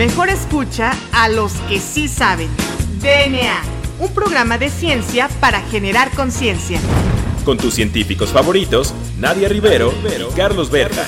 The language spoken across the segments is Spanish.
Mejor escucha a los que sí saben. DNA, un programa de ciencia para generar conciencia. Con tus científicos favoritos, Nadia Rivero y Carlos Berta.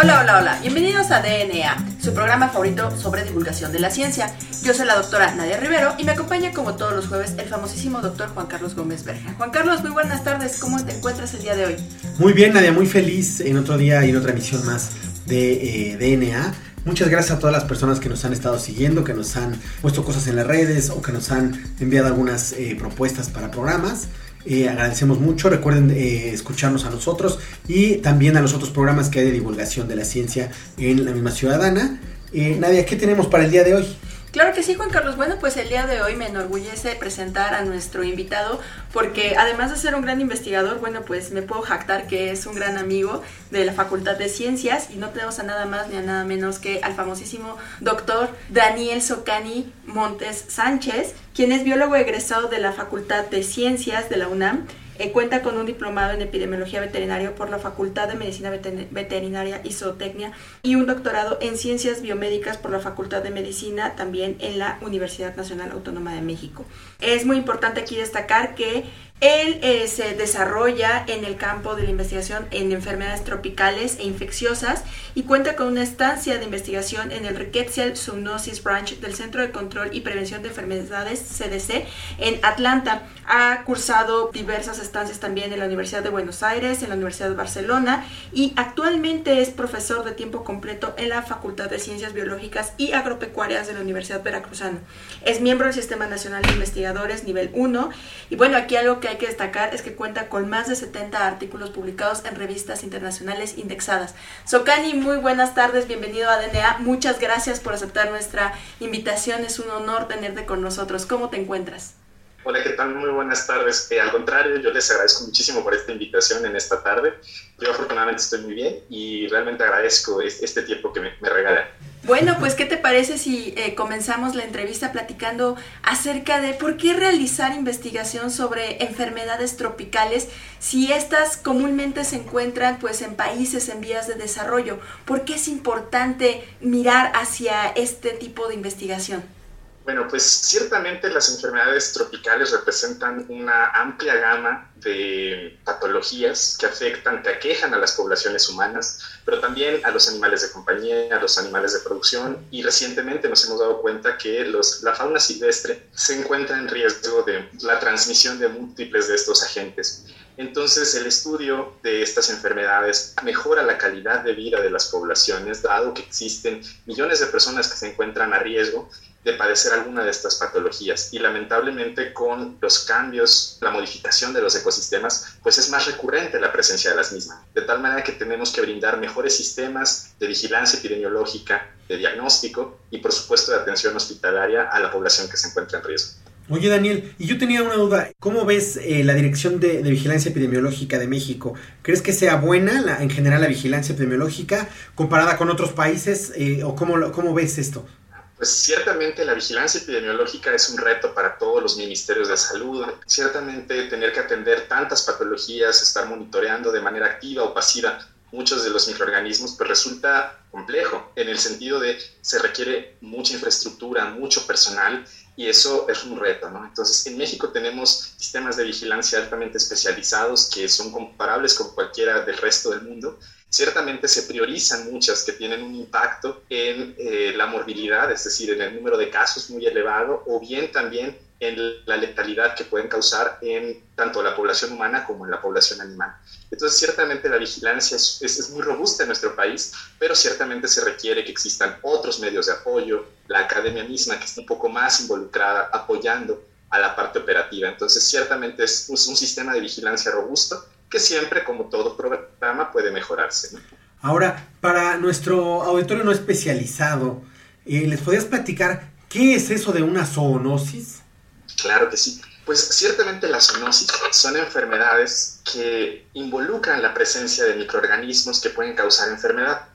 Hola, hola, hola. Bienvenidos a DNA, su programa favorito sobre divulgación de la ciencia. Yo soy la doctora Nadia Rivero y me acompaña como todos los jueves el famosísimo doctor Juan Carlos Gómez Berja. Juan Carlos, muy buenas tardes. ¿Cómo te encuentras el día de hoy? Muy bien, Nadia, muy feliz en otro día y en otra emisión más de eh, DNA. Muchas gracias a todas las personas que nos han estado siguiendo, que nos han puesto cosas en las redes o que nos han enviado algunas eh, propuestas para programas. Eh, agradecemos mucho. Recuerden eh, escucharnos a nosotros y también a los otros programas que hay de divulgación de la ciencia en la misma ciudadana. Eh, Nadia, ¿qué tenemos para el día de hoy? Claro que sí, Juan Carlos. Bueno, pues el día de hoy me enorgullece presentar a nuestro invitado porque además de ser un gran investigador, bueno, pues me puedo jactar que es un gran amigo de la Facultad de Ciencias y no tenemos a nada más ni a nada menos que al famosísimo doctor Daniel Socani Montes Sánchez, quien es biólogo egresado de la Facultad de Ciencias de la UNAM eh, cuenta con un diplomado en epidemiología veterinaria por la Facultad de Medicina Veter- Veterinaria y Zootecnia y un doctorado en ciencias biomédicas por la Facultad de Medicina también en la Universidad Nacional Autónoma de México. Es muy importante aquí destacar que él eh, se desarrolla en el campo de la investigación en enfermedades tropicales e infecciosas y cuenta con una estancia de investigación en el Rickettsial Zoonosis Branch del Centro de Control y Prevención de Enfermedades CDC en Atlanta. Ha cursado diversas estancias también en la Universidad de Buenos Aires, en la Universidad de Barcelona y actualmente es profesor de tiempo completo en la Facultad de Ciencias Biológicas y Agropecuarias de la Universidad Veracruzana. Es miembro del Sistema Nacional de Investigadores nivel 1 y bueno, aquí algo que hay que destacar es que cuenta con más de 70 artículos publicados en revistas internacionales indexadas. Socani, muy buenas tardes, bienvenido a DNA. Muchas gracias por aceptar nuestra invitación. Es un honor tenerte con nosotros. ¿Cómo te encuentras? Hola, ¿qué tal? Muy buenas tardes. Eh, al contrario, yo les agradezco muchísimo por esta invitación en esta tarde. Yo afortunadamente estoy muy bien y realmente agradezco es- este tiempo que me, me regalan. Bueno, pues ¿qué te parece si eh, comenzamos la entrevista platicando acerca de por qué realizar investigación sobre enfermedades tropicales si estas comúnmente se encuentran pues en países en vías de desarrollo? ¿Por qué es importante mirar hacia este tipo de investigación? Bueno, pues ciertamente las enfermedades tropicales representan una amplia gama de patologías que afectan, que aquejan a las poblaciones humanas, pero también a los animales de compañía, a los animales de producción y recientemente nos hemos dado cuenta que los, la fauna silvestre se encuentra en riesgo de la transmisión de múltiples de estos agentes. Entonces, el estudio de estas enfermedades mejora la calidad de vida de las poblaciones, dado que existen millones de personas que se encuentran a riesgo de padecer alguna de estas patologías y lamentablemente con los cambios, la modificación de los ecosistemas, pues es más recurrente la presencia de las mismas. De tal manera que tenemos que brindar mejores sistemas de vigilancia epidemiológica, de diagnóstico y por supuesto de atención hospitalaria a la población que se encuentra en riesgo. Oye, Daniel, y yo tenía una duda. ¿Cómo ves eh, la Dirección de, Vigilancia Epidemiológica de México? ¿Crees que sea buena en general la vigilancia epidemiológica comparada con otros países? eh, ¿O cómo, cómo ves esto? Pues ciertamente la vigilancia epidemiológica es un reto para todos los ministerios de salud. Ciertamente tener que atender tantas patologías, estar monitoreando de manera activa o pasiva muchos de los microorganismos, pues resulta complejo en el sentido de se requiere mucha infraestructura, mucho personal y eso es un reto, ¿no? Entonces, en México tenemos sistemas de vigilancia altamente especializados que son comparables con cualquiera del resto del mundo. Ciertamente se priorizan muchas que tienen un impacto en eh, la morbilidad, es decir, en el número de casos muy elevado, o bien también en la letalidad que pueden causar en tanto la población humana como en la población animal. Entonces, ciertamente la vigilancia es, es, es, muy robusta en nuestro país, pero ciertamente se requiere que existan otros medios de apoyo, la academia misma que esté un poco más involucrada apoyando a la parte operativa. Entonces, ciertamente es un, un sistema de vigilancia robusto, que siempre, como todo programa, puede mejorarse. Ahora, para nuestro auditorio no especializado, eh, ¿les podrías platicar qué es eso de una zoonosis? Claro que sí. Pues ciertamente las zoonosis son enfermedades que involucran la presencia de microorganismos que pueden causar enfermedad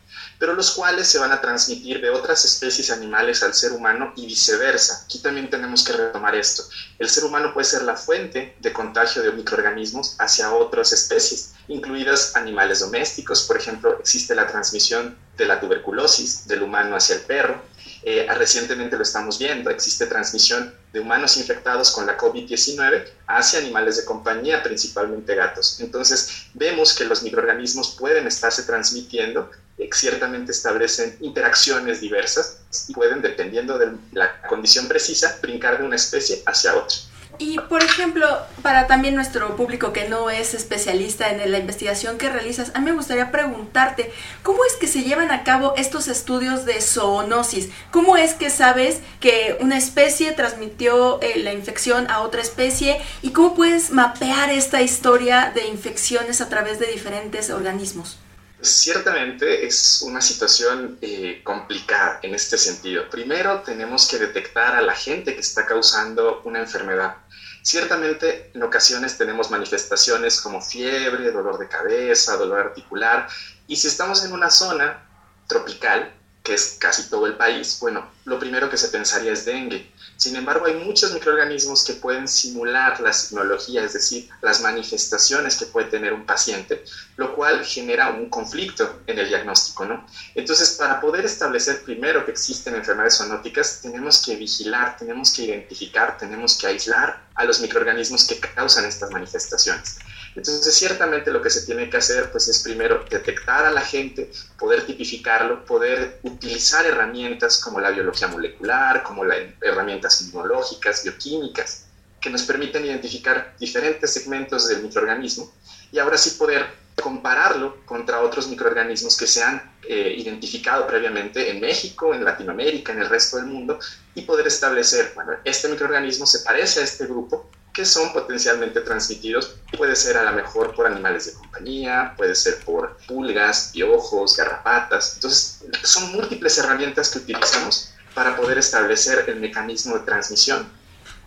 pero los cuales se van a transmitir de otras especies animales al ser humano y viceversa. Aquí también tenemos que retomar esto. El ser humano puede ser la fuente de contagio de microorganismos hacia otras especies, incluidas animales domésticos. Por ejemplo, existe la transmisión de la tuberculosis del humano hacia el perro. Eh, recientemente lo estamos viendo, existe transmisión de humanos infectados con la COVID-19 hacia animales de compañía, principalmente gatos. Entonces, vemos que los microorganismos pueden estarse transmitiendo ciertamente establecen interacciones diversas y pueden, dependiendo de la condición precisa, brincar de una especie hacia otra. Y, por ejemplo, para también nuestro público que no es especialista en la investigación que realizas, a mí me gustaría preguntarte, ¿cómo es que se llevan a cabo estos estudios de zoonosis? ¿Cómo es que sabes que una especie transmitió eh, la infección a otra especie? ¿Y cómo puedes mapear esta historia de infecciones a través de diferentes organismos? Ciertamente es una situación eh, complicada en este sentido. Primero tenemos que detectar a la gente que está causando una enfermedad. Ciertamente en ocasiones tenemos manifestaciones como fiebre, dolor de cabeza, dolor articular, y si estamos en una zona tropical, que es casi todo el país, bueno, lo primero que se pensaría es dengue. Sin embargo, hay muchos microorganismos que pueden simular la signología, es decir, las manifestaciones que puede tener un paciente, lo cual genera un conflicto en el diagnóstico, ¿no? Entonces, para poder establecer primero que existen enfermedades zoonóticas, tenemos que vigilar, tenemos que identificar, tenemos que aislar a los microorganismos que causan estas manifestaciones. Entonces, ciertamente lo que se tiene que hacer pues, es primero detectar a la gente, poder tipificarlo, poder utilizar herramientas como la biología molecular, como las herramientas inmunológicas, bioquímicas, que nos permiten identificar diferentes segmentos del microorganismo y ahora sí poder compararlo contra otros microorganismos que se han eh, identificado previamente en México, en Latinoamérica, en el resto del mundo y poder establecer, bueno, este microorganismo se parece a este grupo, que son potencialmente transmitidos. Puede ser a lo mejor por animales de compañía, puede ser por pulgas, piojos, garrapatas. Entonces, son múltiples herramientas que utilizamos para poder establecer el mecanismo de transmisión.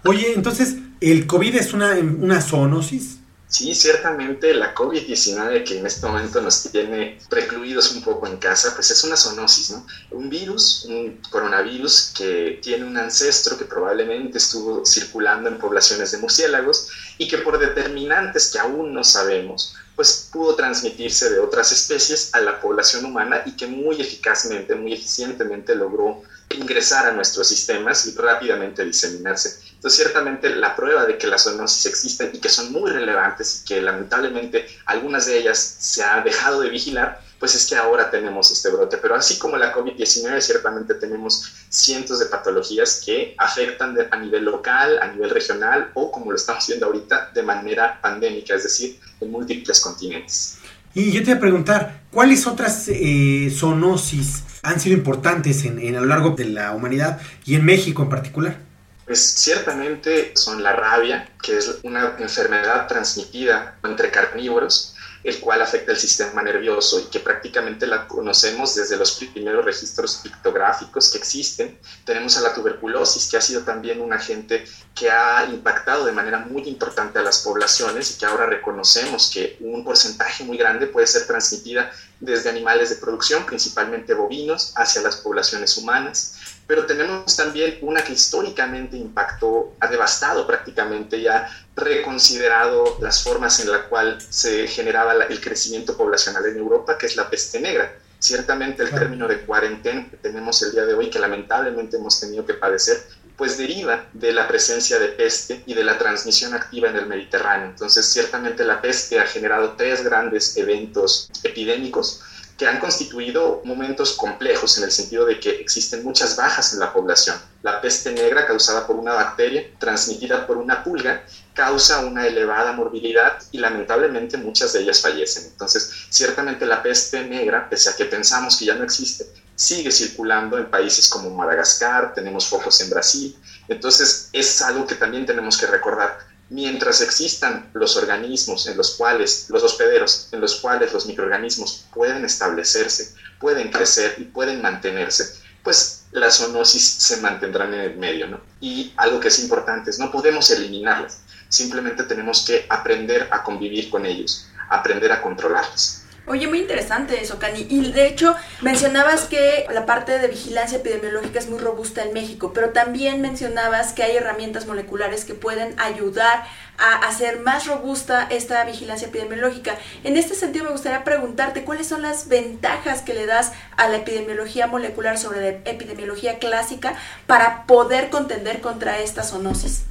Oye, entonces, ¿el COVID es una, una zoonosis? Sí, ciertamente la COVID-19 que en este momento nos tiene precluidos un poco en casa, pues es una zoonosis, ¿no? Un virus, un coronavirus que tiene un ancestro que probablemente estuvo circulando en poblaciones de murciélagos y que por determinantes que aún no sabemos, pues pudo transmitirse de otras especies a la población humana y que muy eficazmente, muy eficientemente logró ingresar a nuestros sistemas y rápidamente diseminarse. Entonces, ciertamente la prueba de que las zoonosis existen y que son muy relevantes y que lamentablemente algunas de ellas se ha dejado de vigilar, pues es que ahora tenemos este brote. Pero así como la COVID-19, ciertamente tenemos cientos de patologías que afectan a nivel local, a nivel regional o, como lo estamos viendo ahorita, de manera pandémica, es decir, en múltiples continentes. Y yo te voy a preguntar, ¿cuáles otras eh, zoonosis han sido importantes en, a lo largo de la humanidad y en México en particular? Pues ciertamente son la rabia, que es una enfermedad transmitida entre carnívoros, el cual afecta el sistema nervioso y que prácticamente la conocemos desde los primeros registros pictográficos que existen. Tenemos a la tuberculosis, que ha sido también un agente que ha impactado de manera muy importante a las poblaciones y que ahora reconocemos que un porcentaje muy grande puede ser transmitida desde animales de producción, principalmente bovinos, hacia las poblaciones humanas pero tenemos también una que históricamente impactó, ha devastado prácticamente y ha reconsiderado las formas en las cuales se generaba el crecimiento poblacional en Europa, que es la peste negra. Ciertamente el término de cuarentena que tenemos el día de hoy, que lamentablemente hemos tenido que padecer, pues deriva de la presencia de peste y de la transmisión activa en el Mediterráneo. Entonces, ciertamente la peste ha generado tres grandes eventos epidémicos que han constituido momentos complejos en el sentido de que existen muchas bajas en la población. La peste negra causada por una bacteria transmitida por una pulga causa una elevada morbilidad y lamentablemente muchas de ellas fallecen. Entonces, ciertamente la peste negra, pese a que pensamos que ya no existe, sigue circulando en países como Madagascar, tenemos focos en Brasil. Entonces, es algo que también tenemos que recordar mientras existan los organismos en los cuales, los hospederos, en los cuales los microorganismos pueden establecerse, pueden crecer y pueden mantenerse, pues las zoonosis se mantendrán en el medio, ¿no? Y algo que es importante es no podemos eliminarlas, simplemente tenemos que aprender a convivir con ellos, aprender a controlarlas. Oye, muy interesante eso, Cani. Y de hecho, mencionabas que la parte de vigilancia epidemiológica es muy robusta en México, pero también mencionabas que hay herramientas moleculares que pueden ayudar a hacer más robusta esta vigilancia epidemiológica. En este sentido, me gustaría preguntarte cuáles son las ventajas que le das a la epidemiología molecular sobre la epidemiología clásica para poder contender contra esta zoonosis.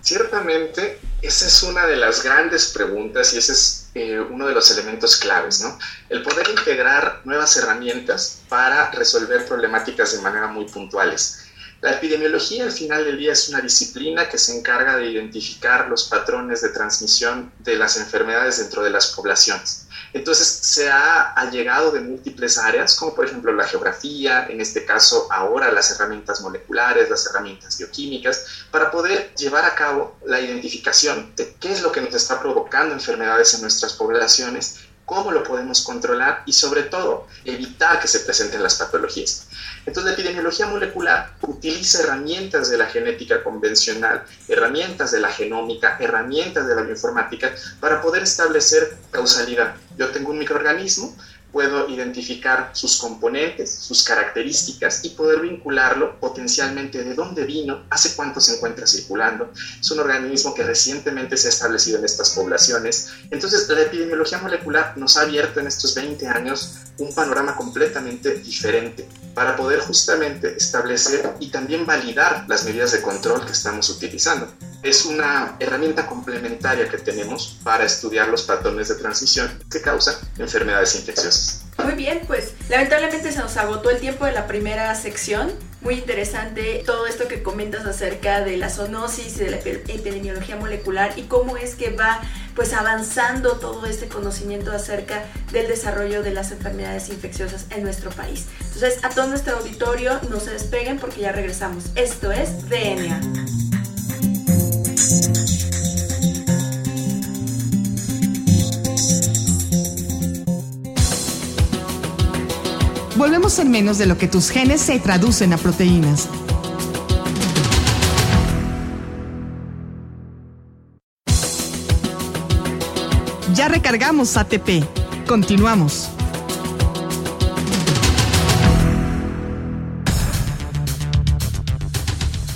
Ciertamente, esa es una de las grandes preguntas y ese es eh, uno de los elementos claves, ¿no? El poder integrar nuevas herramientas para resolver problemáticas de manera muy puntuales. La epidemiología al final del día es una disciplina que se encarga de identificar los patrones de transmisión de las enfermedades dentro de las poblaciones. Entonces se ha allegado de múltiples áreas, como por ejemplo la geografía, en este caso ahora las herramientas moleculares, las herramientas bioquímicas, para poder llevar a cabo la identificación de qué es lo que nos está provocando enfermedades en nuestras poblaciones cómo lo podemos controlar y sobre todo evitar que se presenten las patologías. Entonces la epidemiología molecular utiliza herramientas de la genética convencional, herramientas de la genómica, herramientas de la bioinformática para poder establecer causalidad. Yo tengo un microorganismo, puedo identificar sus componentes, sus características y poder vincularlo potencialmente de dónde vino, hace cuánto se encuentra circulando. Es un organismo que recientemente se ha establecido en estas poblaciones. Entonces, la epidemiología molecular nos ha abierto en estos 20 años un panorama completamente diferente para poder justamente establecer y también validar las medidas de control que estamos utilizando. Es una herramienta complementaria que tenemos para estudiar los patrones de transmisión que causan enfermedades infecciosas. Muy bien, pues lamentablemente se nos agotó el tiempo de la primera sección. Muy interesante todo esto que comentas acerca de la zoonosis y de la epidemiología molecular y cómo es que va pues avanzando todo este conocimiento acerca del desarrollo de las enfermedades infecciosas en nuestro país. Entonces, a todo nuestro auditorio, no se despeguen porque ya regresamos. Esto es DNA. Volvemos en menos de lo que tus genes se traducen a proteínas. Ya recargamos ATP. Continuamos.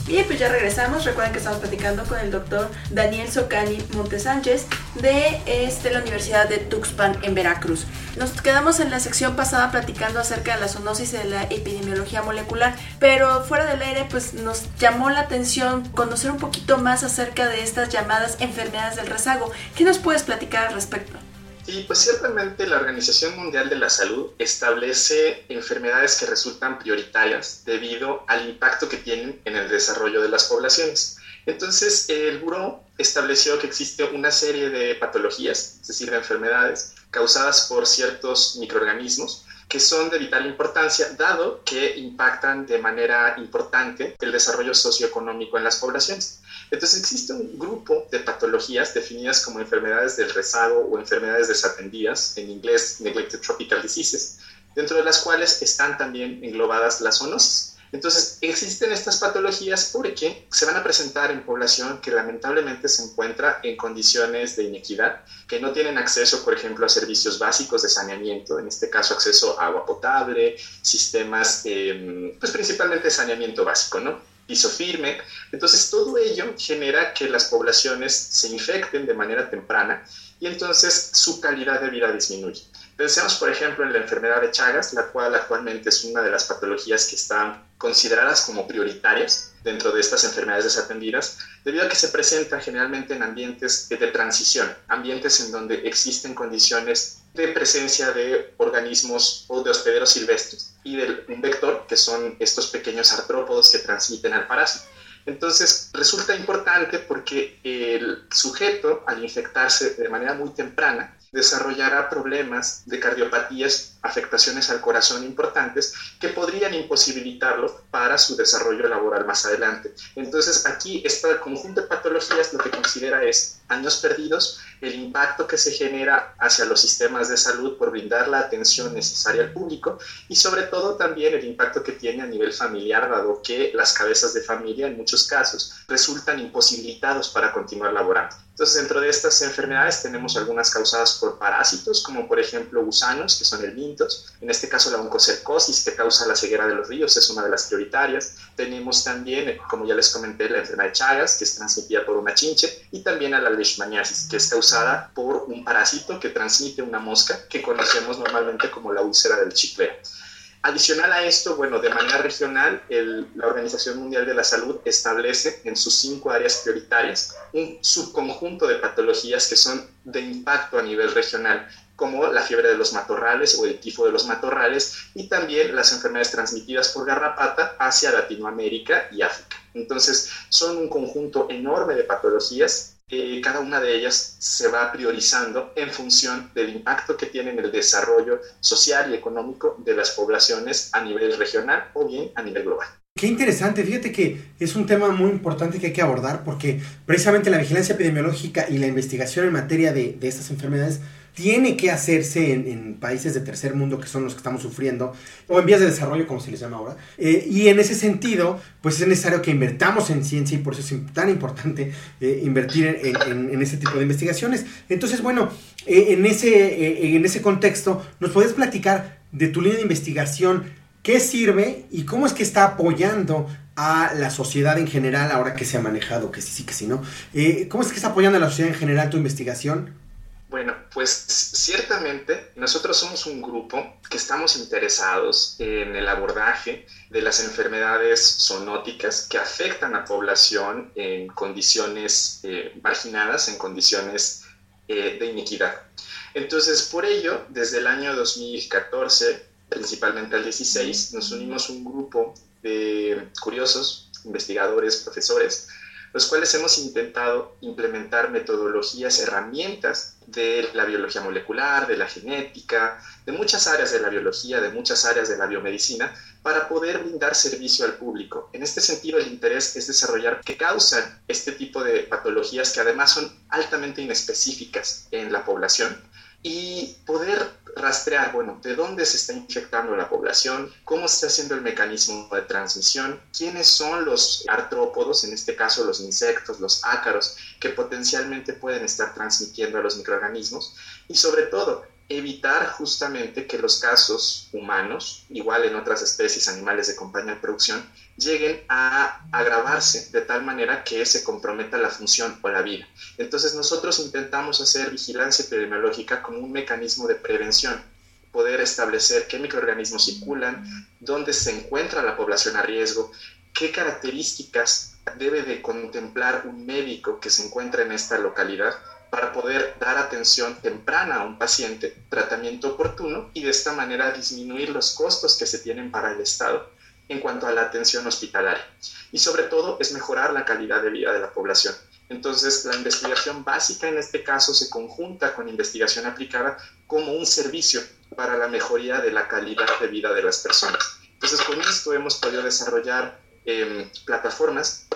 Bien, pues ya regresamos. Recuerden que estamos platicando con el doctor Daniel Socani Montesánchez de este, la Universidad de Tuxpan en Veracruz. Nos quedamos en la sección pasada platicando acerca de la zoonosis y de la epidemiología molecular, pero fuera del aire pues nos llamó la atención conocer un poquito más acerca de estas llamadas enfermedades del rezago. ¿Qué nos puedes platicar al respecto? Sí, pues ciertamente la Organización Mundial de la Salud establece enfermedades que resultan prioritarias debido al impacto que tienen en el desarrollo de las poblaciones. Entonces, el Buró estableció que existe una serie de patologías, es decir, de enfermedades causadas por ciertos microorganismos que son de vital importancia, dado que impactan de manera importante el desarrollo socioeconómico en las poblaciones. Entonces existe un grupo de patologías definidas como enfermedades del rezago o enfermedades desatendidas, en inglés neglected tropical diseases, dentro de las cuales están también englobadas las zoonosis. Entonces, existen estas patologías porque se van a presentar en población que lamentablemente se encuentra en condiciones de inequidad, que no tienen acceso, por ejemplo, a servicios básicos de saneamiento, en este caso acceso a agua potable, sistemas, eh, pues principalmente saneamiento básico, ¿no? piso firme. Entonces todo ello genera que las poblaciones se infecten de manera temprana y entonces su calidad de vida disminuye. Pensemos, por ejemplo, en la enfermedad de Chagas, la cual actualmente es una de las patologías que están consideradas como prioritarias dentro de estas enfermedades desatendidas, debido a que se presenta generalmente en ambientes de transición, ambientes en donde existen condiciones de presencia de organismos o de hospederos silvestres y de un vector, que son estos pequeños artrópodos que transmiten al parásito. Entonces, resulta importante porque el sujeto, al infectarse de manera muy temprana, desarrollará problemas de cardiopatías, afectaciones al corazón importantes que podrían imposibilitarlo para su desarrollo laboral más adelante. Entonces aquí este conjunto de patologías lo que considera es años perdidos, el impacto que se genera hacia los sistemas de salud por brindar la atención necesaria al público y sobre todo también el impacto que tiene a nivel familiar, dado que las cabezas de familia en muchos casos resultan imposibilitados para continuar laborando. Entonces, dentro de estas enfermedades tenemos algunas causadas por parásitos, como por ejemplo gusanos, que son el mintos. En este caso, la oncocercosis, que causa la ceguera de los ríos, es una de las prioritarias. Tenemos también, como ya les comenté, la enfermedad de Chagas, que es transmitida por una chinche, y también a la leishmaniasis, que es causada por un parásito que transmite una mosca, que conocemos normalmente como la úlcera del chicleo. Adicional a esto, bueno, de manera regional, la Organización Mundial de la Salud establece en sus cinco áreas prioritarias un subconjunto de patologías que son de impacto a nivel regional, como la fiebre de los matorrales o el tifo de los matorrales y también las enfermedades transmitidas por garrapata hacia Latinoamérica y África. Entonces, son un conjunto enorme de patologías cada una de ellas se va priorizando en función del impacto que tiene en el desarrollo social y económico de las poblaciones a nivel regional o bien a nivel global. Qué interesante, fíjate que es un tema muy importante que hay que abordar porque precisamente la vigilancia epidemiológica y la investigación en materia de, de estas enfermedades tiene que hacerse en, países de tercer mundo que son los que estamos sufriendo, o en vías de desarrollo, como se les llama ahora. Eh, y en ese sentido, pues es necesario que invertamos en ciencia y por eso es tan importante eh, invertir en, ese tipo de investigaciones. Entonces, bueno, eh, en, ese, en ese contexto, ¿nos puedes platicar de tu línea de investigación? ¿Qué sirve y cómo es que está apoyando a la sociedad en general, ahora que se ha manejado, que sí, sí, que sí, ¿no? ¿Cómo es que está apoyando a la sociedad en general tu investigación? Bueno, pues ciertamente nosotros somos un grupo que estamos interesados en el abordaje de las enfermedades zoonóticas que afectan a población en condiciones eh, marginadas, en condiciones eh, de iniquidad. Entonces, por ello, desde el año 2014, principalmente al 16, nos unimos un grupo de curiosos, investigadores, profesores, los cuales hemos intentado implementar metodologías, herramientas de la biología molecular, de la genética, de muchas áreas de la biología, de muchas áreas de la biomedicina, para poder brindar servicio al público. En este sentido, el interés es desarrollar qué causan este tipo de patologías que además son altamente inespecíficas en la población y poder rastrear, bueno, de dónde se está infectando la población, cómo se está haciendo el mecanismo de transmisión, quiénes son los artrópodos, en este caso los insectos, los ácaros, que potencialmente pueden estar transmitiendo a los microorganismos y sobre todo evitar justamente que los casos humanos, igual en otras especies animales de compañía de producción, lleguen a agravarse de tal manera que se comprometa la función o la vida. Entonces nosotros intentamos hacer vigilancia epidemiológica como un mecanismo de prevención, poder establecer qué microorganismos circulan, dónde se encuentra la población a riesgo, qué características debe de contemplar un médico que se encuentra en esta localidad para poder dar atención temprana a un paciente, tratamiento oportuno y de esta manera disminuir los costos que se tienen para el Estado en cuanto a la atención hospitalaria. Y sobre todo es mejorar la calidad de vida de la población. Entonces, la investigación básica en este caso se conjunta con investigación aplicada como un servicio para la mejoría de la calidad de vida de las personas. Entonces, con esto hemos podido desarrollar em, plataformas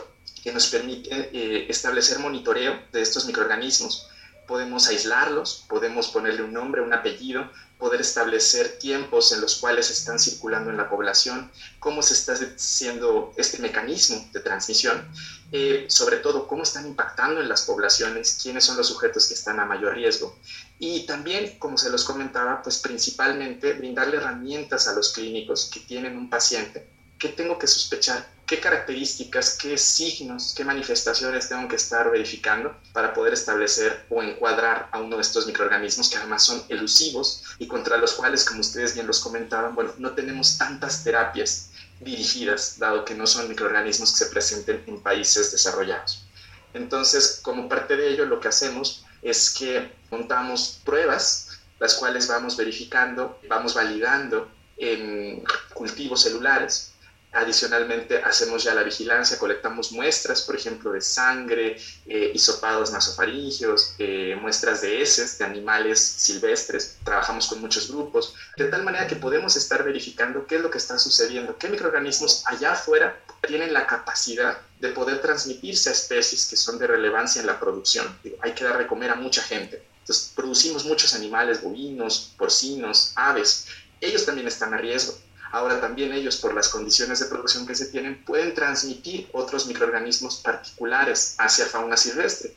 que nos permiten eh, establecer monitoreo de estos microorganismos. Podemos aislarlos, podemos ponerle un nombre, un apellido, poder establecer tiempos en los cuales están circulando en la población, cómo se está haciendo este mecanismo de transmisión, eh, sobre todo cómo están impactando en las poblaciones, quiénes son los sujetos que están a mayor riesgo. Y también, como se los comentaba, pues principalmente brindarle herramientas a los clínicos que tienen un paciente ¿Qué tengo que sospechar? ¿Qué características, qué signos, qué manifestaciones tengo que estar verificando para poder establecer o encuadrar a uno de estos microorganismos que además son elusivos y contra los cuales, como ustedes bien los comentaban, bueno, no tenemos tantas terapias dirigidas, dado que no son microorganismos que se presenten en países desarrollados. Entonces, como parte de ello, lo que hacemos es que montamos pruebas, las cuales vamos verificando, vamos validando en cultivos celulares Adicionalmente, hacemos ya la vigilancia, colectamos muestras, por ejemplo, de sangre, eh, hisopados nasofaringios, eh, muestras de heces de animales silvestres. Trabajamos con muchos grupos, de tal manera que podemos estar verificando qué es lo que está sucediendo, qué microorganismos allá afuera tienen la capacidad de poder transmitirse a especies que son de relevancia en la producción. Hay que dar de comer a mucha gente. Entonces, producimos muchos animales, bovinos, porcinos, aves. Ellos también están a riesgo Ahora también ellos, por las condiciones de producción que se tienen, pueden transmitir otros microorganismos particulares hacia fauna silvestre.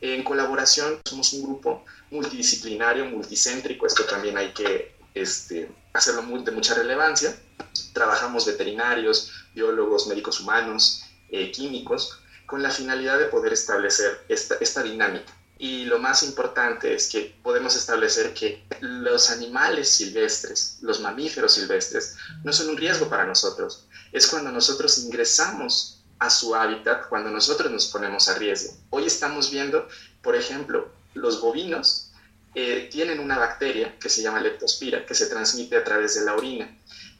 En colaboración, somos un grupo multidisciplinario, multicéntrico, esto también hay que este, hacerlo de mucha relevancia. Trabajamos veterinarios, biólogos, médicos humanos, eh, químicos, con la finalidad de poder establecer esta, esta dinámica y lo más importante es que podemos establecer que los animales silvestres, los mamíferos silvestres, no son un riesgo para nosotros. Es cuando nosotros ingresamos a su hábitat, cuando nosotros nos ponemos a riesgo. Hoy estamos viendo, por ejemplo, los bovinos eh, tienen una bacteria que se llama leptospira, que se transmite a través de la orina.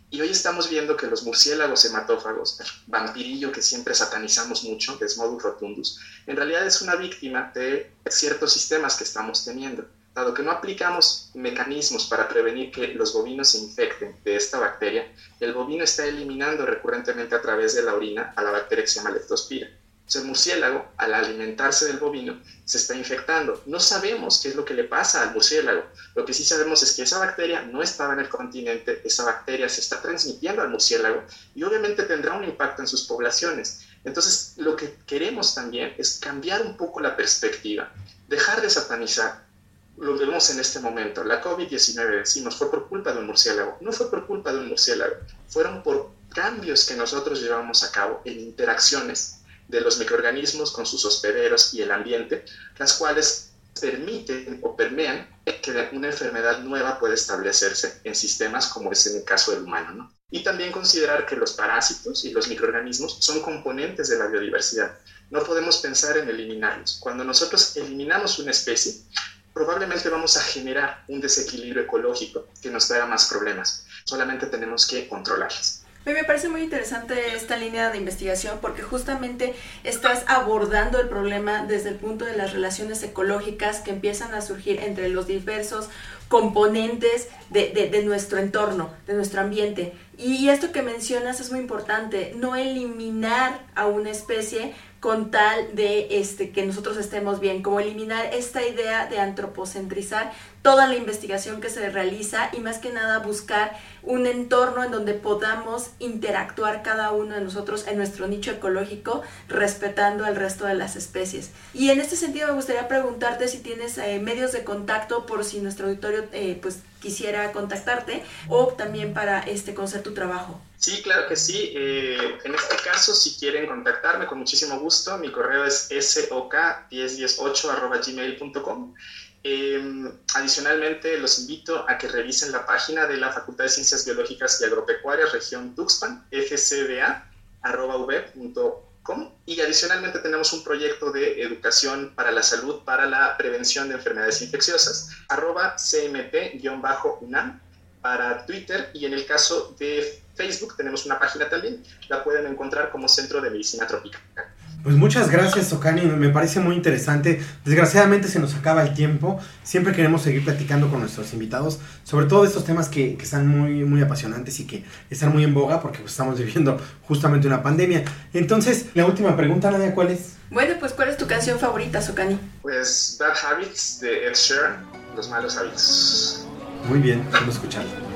Y hoy estamos viendo que los murciélagos hematófagos, el vampirillo que siempre satanizamos mucho, Desmodus rotundus, en realidad es una víctima de ciertos sistemas que estamos teniendo. Dado que no aplicamos mecanismos para prevenir que los bovinos se infecten de esta bacteria, el bovino está eliminando recurrentemente a través de la orina a la bacteria que se llama el murciélago, al alimentarse del bovino, se está infectando. No sabemos qué es lo que le pasa al murciélago. Lo que sí sabemos es que esa bacteria no estaba en el continente, esa bacteria se está transmitiendo al murciélago y obviamente tendrá un impacto en sus poblaciones. Entonces, lo que queremos también es cambiar un poco la perspectiva, dejar de satanizar. Lo vemos en este momento. La COVID-19, decimos, fue por culpa de un murciélago. No fue por culpa de un murciélago. Fueron por cambios que nosotros llevamos a cabo en interacciones de los microorganismos con sus hospederos y el ambiente, las cuales permiten o permean que una enfermedad nueva puede establecerse en sistemas como es en el caso del humano. Y también considerar que los parásitos y los microorganismos son componentes de la biodiversidad. No podemos pensar en eliminarlos. Cuando nosotros eliminamos una especie, probablemente vamos a generar un desequilibrio ecológico que nos traiga más problemas. Solamente tenemos que controlarlas. Me parece muy interesante esta línea de investigación porque justamente estás abordando el problema desde el punto de las relaciones ecológicas que empiezan a surgir entre los diversos componentes de, de, nuestro entorno, de nuestro ambiente. Y esto que mencionas es muy importante, no eliminar a una especie con tal de este, que nosotros estemos bien, como eliminar esta idea de antropocentrizar toda la investigación que se realiza y más que nada buscar un entorno en donde podamos interactuar cada uno de nosotros en nuestro nicho ecológico respetando al resto de las especies. Y en este sentido me gustaría preguntarte si tienes eh, medios de contacto por si nuestro auditorio eh, pues quisiera contactarte o también para este conocer tu trabajo. Sí, claro que sí. Eh, en este caso, si quieren contactarme, con muchísimo gusto, mi correo es sok1018.gmail.com. Eh, adicionalmente, los invito a que revisen la página de la Facultad de Ciencias Biológicas y Agropecuarias, región Tuxpan, fcda.ub.com. Y adicionalmente tenemos un proyecto de educación para la salud para la prevención de enfermedades infecciosas, arroba cmt-unam para Twitter y en el caso de Facebook tenemos una página también, la pueden encontrar como Centro de Medicina Tropical. Pues muchas gracias, Ocani, me parece muy interesante. Desgraciadamente se nos acaba el tiempo. Siempre queremos seguir platicando con nuestros invitados, sobre todo estos temas que, que están muy, muy apasionantes y que están muy en boga porque pues, estamos viviendo justamente una pandemia. Entonces, la última pregunta, Nadia, ¿cuál es? Bueno, pues ¿cuál es tu canción favorita, Socani? Pues Bad Habits de Ed Sheeran, Los Malos Hábitos. Muy bien, vamos a escucharlo.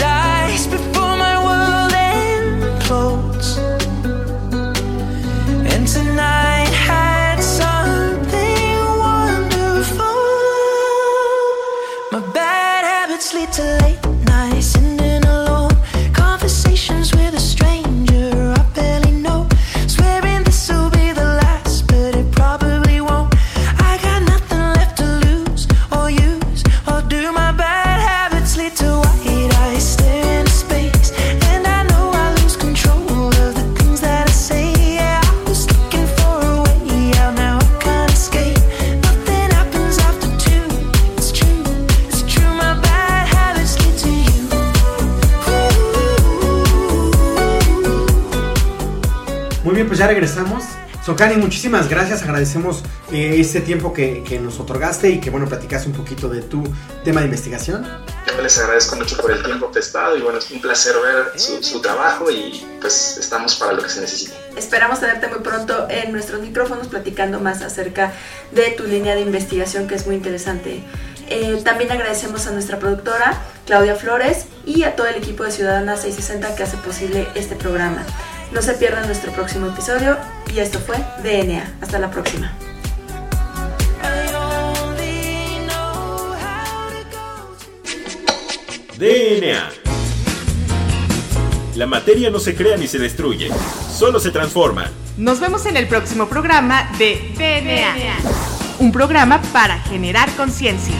bad habits regresamos. Socani, muchísimas gracias. Agradecemos eh, este tiempo que, que, nos otorgaste y que, bueno, platicaste un poquito de tu tema de investigación. Yo les agradezco mucho por el tiempo prestado y, bueno, es un placer ver su, su trabajo y, pues, estamos para lo que se necesite. Esperamos tenerte muy pronto en nuestros micrófonos platicando más acerca de tu línea de investigación, que es muy interesante. Eh, también agradecemos a nuestra productora, Claudia Flores, y a todo el equipo de Ciudadana 660 que hace posible este programa. No se pierdan nuestro próximo episodio y esto fue DNA. Hasta la próxima. DNA. La materia no se crea ni se destruye, solo se transforma. Nos vemos en el próximo programa de DNA. Un programa para generar conciencia.